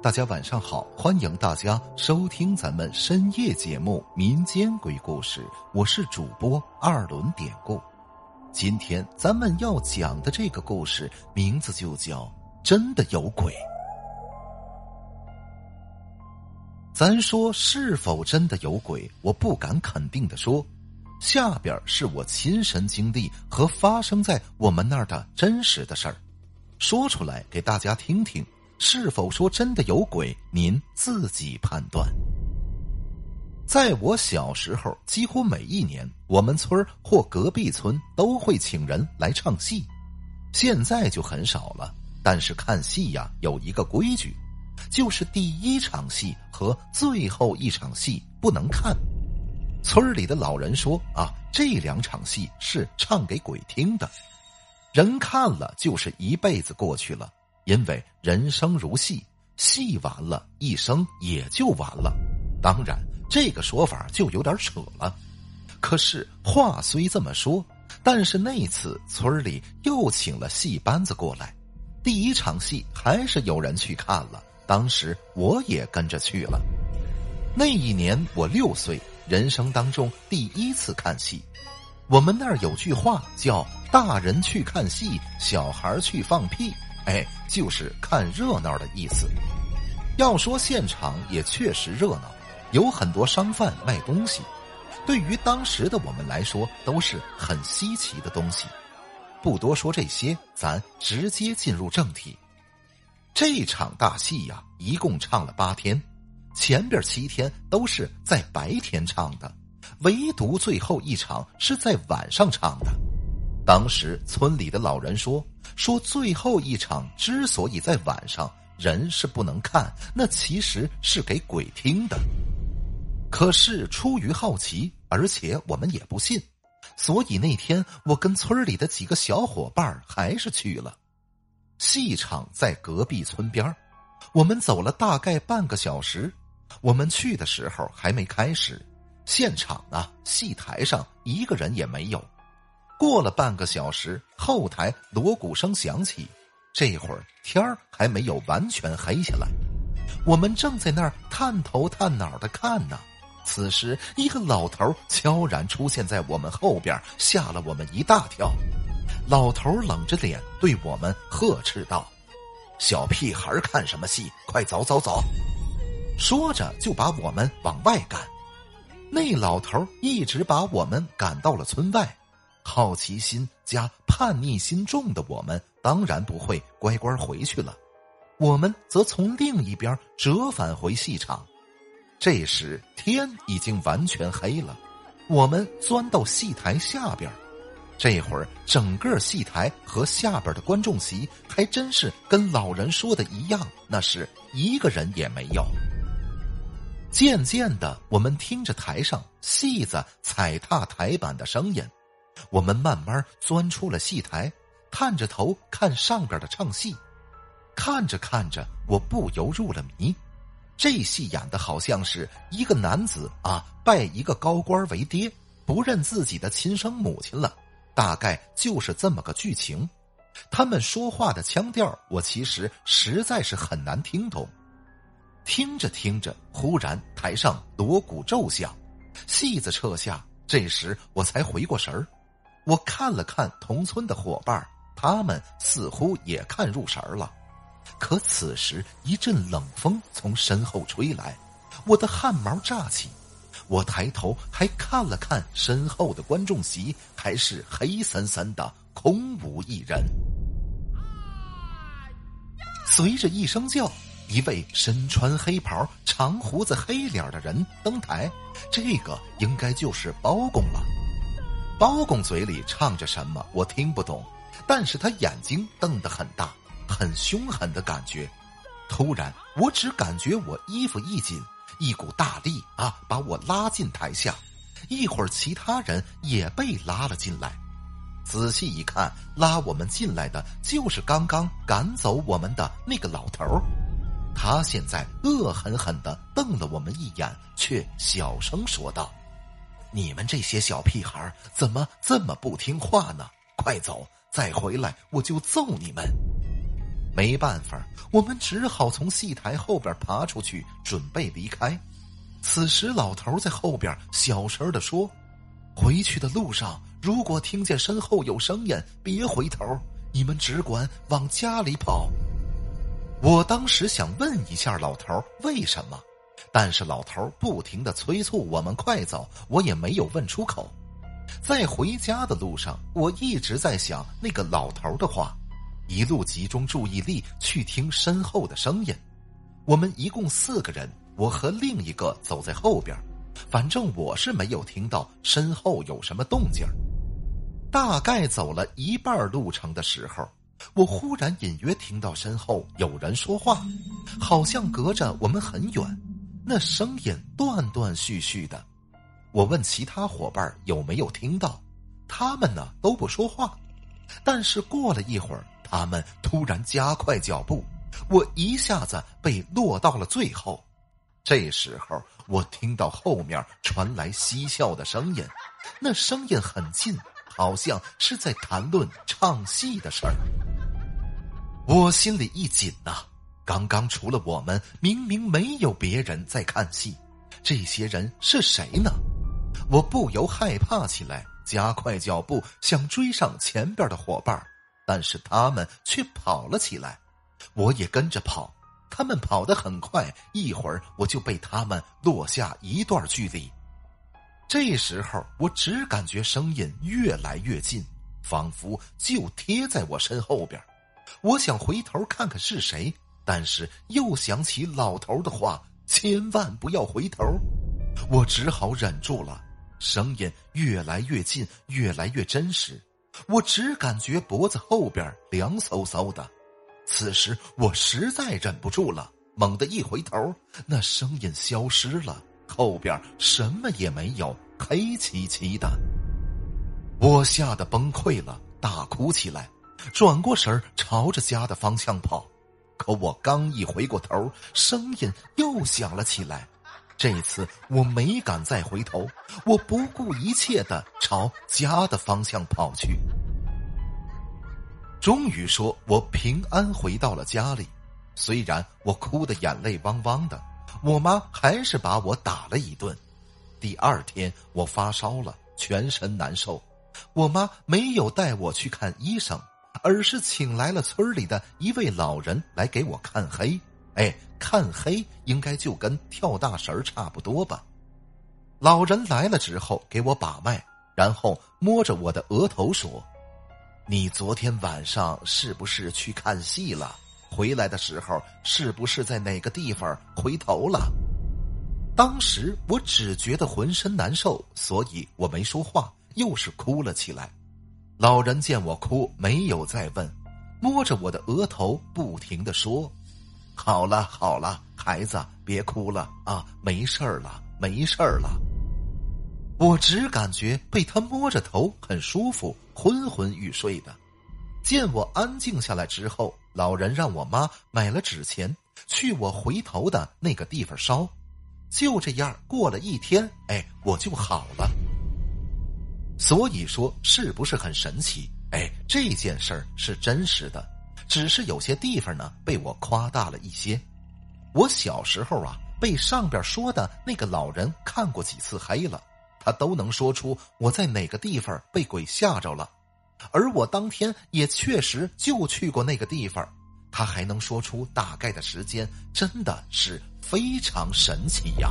大家晚上好，欢迎大家收听咱们深夜节目《民间鬼故事》，我是主播二轮典故。今天咱们要讲的这个故事名字就叫《真的有鬼》。咱说是否真的有鬼？我不敢肯定的说，下边是我亲身经历和发生在我们那儿的真实的事儿，说出来给大家听听。是否说真的有鬼？您自己判断。在我小时候，几乎每一年，我们村或隔壁村都会请人来唱戏。现在就很少了，但是看戏呀，有一个规矩，就是第一场戏和最后一场戏不能看。村里的老人说啊，这两场戏是唱给鬼听的，人看了就是一辈子过去了。因为人生如戏，戏完了，一生也就完了。当然，这个说法就有点扯了。可是话虽这么说，但是那次村里又请了戏班子过来，第一场戏还是有人去看了。当时我也跟着去了。那一年我六岁，人生当中第一次看戏。我们那儿有句话叫“大人去看戏，小孩去放屁”。哎，就是看热闹的意思。要说现场也确实热闹，有很多商贩卖东西，对于当时的我们来说都是很稀奇的东西。不多说这些，咱直接进入正题。这场大戏呀，一共唱了八天，前边七天都是在白天唱的，唯独最后一场是在晚上唱的。当时村里的老人说：“说最后一场之所以在晚上，人是不能看，那其实是给鬼听的。可是出于好奇，而且我们也不信，所以那天我跟村里的几个小伙伴还是去了。戏场在隔壁村边我们走了大概半个小时。我们去的时候还没开始，现场啊，戏台上一个人也没有。”过了半个小时，后台锣鼓声响起，这会儿天儿还没有完全黑下来，我们正在那儿探头探脑的看呢。此时，一个老头悄然出现在我们后边，吓了我们一大跳。老头冷着脸对我们呵斥道：“小屁孩看什么戏？快走走走！”说着就把我们往外赶。那老头一直把我们赶到了村外。好奇心加叛逆心重的我们，当然不会乖乖回去了。我们则从另一边折返回戏场。这时天已经完全黑了，我们钻到戏台下边。这会儿整个戏台和下边的观众席还真是跟老人说的一样，那是一个人也没有。渐渐的，我们听着台上戏子踩踏台板的声音。我们慢慢钻出了戏台，探着头看上边的唱戏，看着看着，我不由入了迷。这戏演的好像是一个男子啊，拜一个高官为爹，不认自己的亲生母亲了，大概就是这么个剧情。他们说话的腔调，我其实实在是很难听懂。听着听着，忽然台上锣鼓骤响，戏子撤下，这时我才回过神儿。我看了看同村的伙伴，他们似乎也看入神了。可此时一阵冷风从身后吹来，我的汗毛炸起。我抬头还看了看身后的观众席，还是黑森森的，空无一人。随着一声叫，一位身穿黑袍、长胡子、黑脸的人登台，这个应该就是包公了。包公嘴里唱着什么，我听不懂，但是他眼睛瞪得很大，很凶狠的感觉。突然，我只感觉我衣服一紧，一股大力啊，把我拉进台下。一会儿，其他人也被拉了进来。仔细一看，拉我们进来的就是刚刚赶走我们的那个老头儿他现在恶狠狠的瞪了我们一眼，却小声说道。你们这些小屁孩怎么这么不听话呢？快走，再回来我就揍你们！没办法，我们只好从戏台后边爬出去，准备离开。此时，老头在后边小声的说：“回去的路上，如果听见身后有声音，别回头，你们只管往家里跑。”我当时想问一下老头为什么，但是老头不停的催促我们快走，我也没有问出口。在回家的路上，我一直在想那个老头的话，一路集中注意力去听身后的声音。我们一共四个人，我和另一个走在后边，反正我是没有听到身后有什么动静。大概走了一半路程的时候。我忽然隐约听到身后有人说话，好像隔着我们很远，那声音断断续续的。我问其他伙伴有没有听到，他们呢都不说话。但是过了一会儿，他们突然加快脚步，我一下子被落到了最后。这时候我听到后面传来嬉笑的声音，那声音很近，好像是在谈论唱戏的事儿。我心里一紧呐，刚刚除了我们，明明没有别人在看戏，这些人是谁呢？我不由害怕起来，加快脚步想追上前边的伙伴，但是他们却跑了起来，我也跟着跑，他们跑得很快，一会儿我就被他们落下一段距离。这时候我只感觉声音越来越近，仿佛就贴在我身后边。我想回头看看是谁，但是又想起老头的话，千万不要回头。我只好忍住了。声音越来越近，越来越真实。我只感觉脖子后边凉飕飕的。此时我实在忍不住了，猛地一回头，那声音消失了，后边什么也没有，黑漆漆的。我吓得崩溃了，大哭起来。转过身朝着家的方向跑。可我刚一回过头，声音又响了起来。这次我没敢再回头，我不顾一切的朝家的方向跑去。终于说，我平安回到了家里。虽然我哭得眼泪汪汪的，我妈还是把我打了一顿。第二天我发烧了，全身难受，我妈没有带我去看医生。而是请来了村里的一位老人来给我看黑，哎，看黑应该就跟跳大神差不多吧。老人来了之后给我把脉，然后摸着我的额头说：“你昨天晚上是不是去看戏了？回来的时候是不是在哪个地方回头了？”当时我只觉得浑身难受，所以我没说话，又是哭了起来。老人见我哭，没有再问，摸着我的额头，不停的说：“好了好了，孩子，别哭了啊，没事儿了，没事儿了。”我只感觉被他摸着头很舒服，昏昏欲睡的。见我安静下来之后，老人让我妈买了纸钱，去我回头的那个地方烧。就这样过了一天，哎，我就好了。所以说，是不是很神奇？哎，这件事儿是真实的，只是有些地方呢被我夸大了一些。我小时候啊，被上边说的那个老人看过几次黑了，他都能说出我在哪个地方被鬼吓着了，而我当天也确实就去过那个地方，他还能说出大概的时间，真的是非常神奇呀。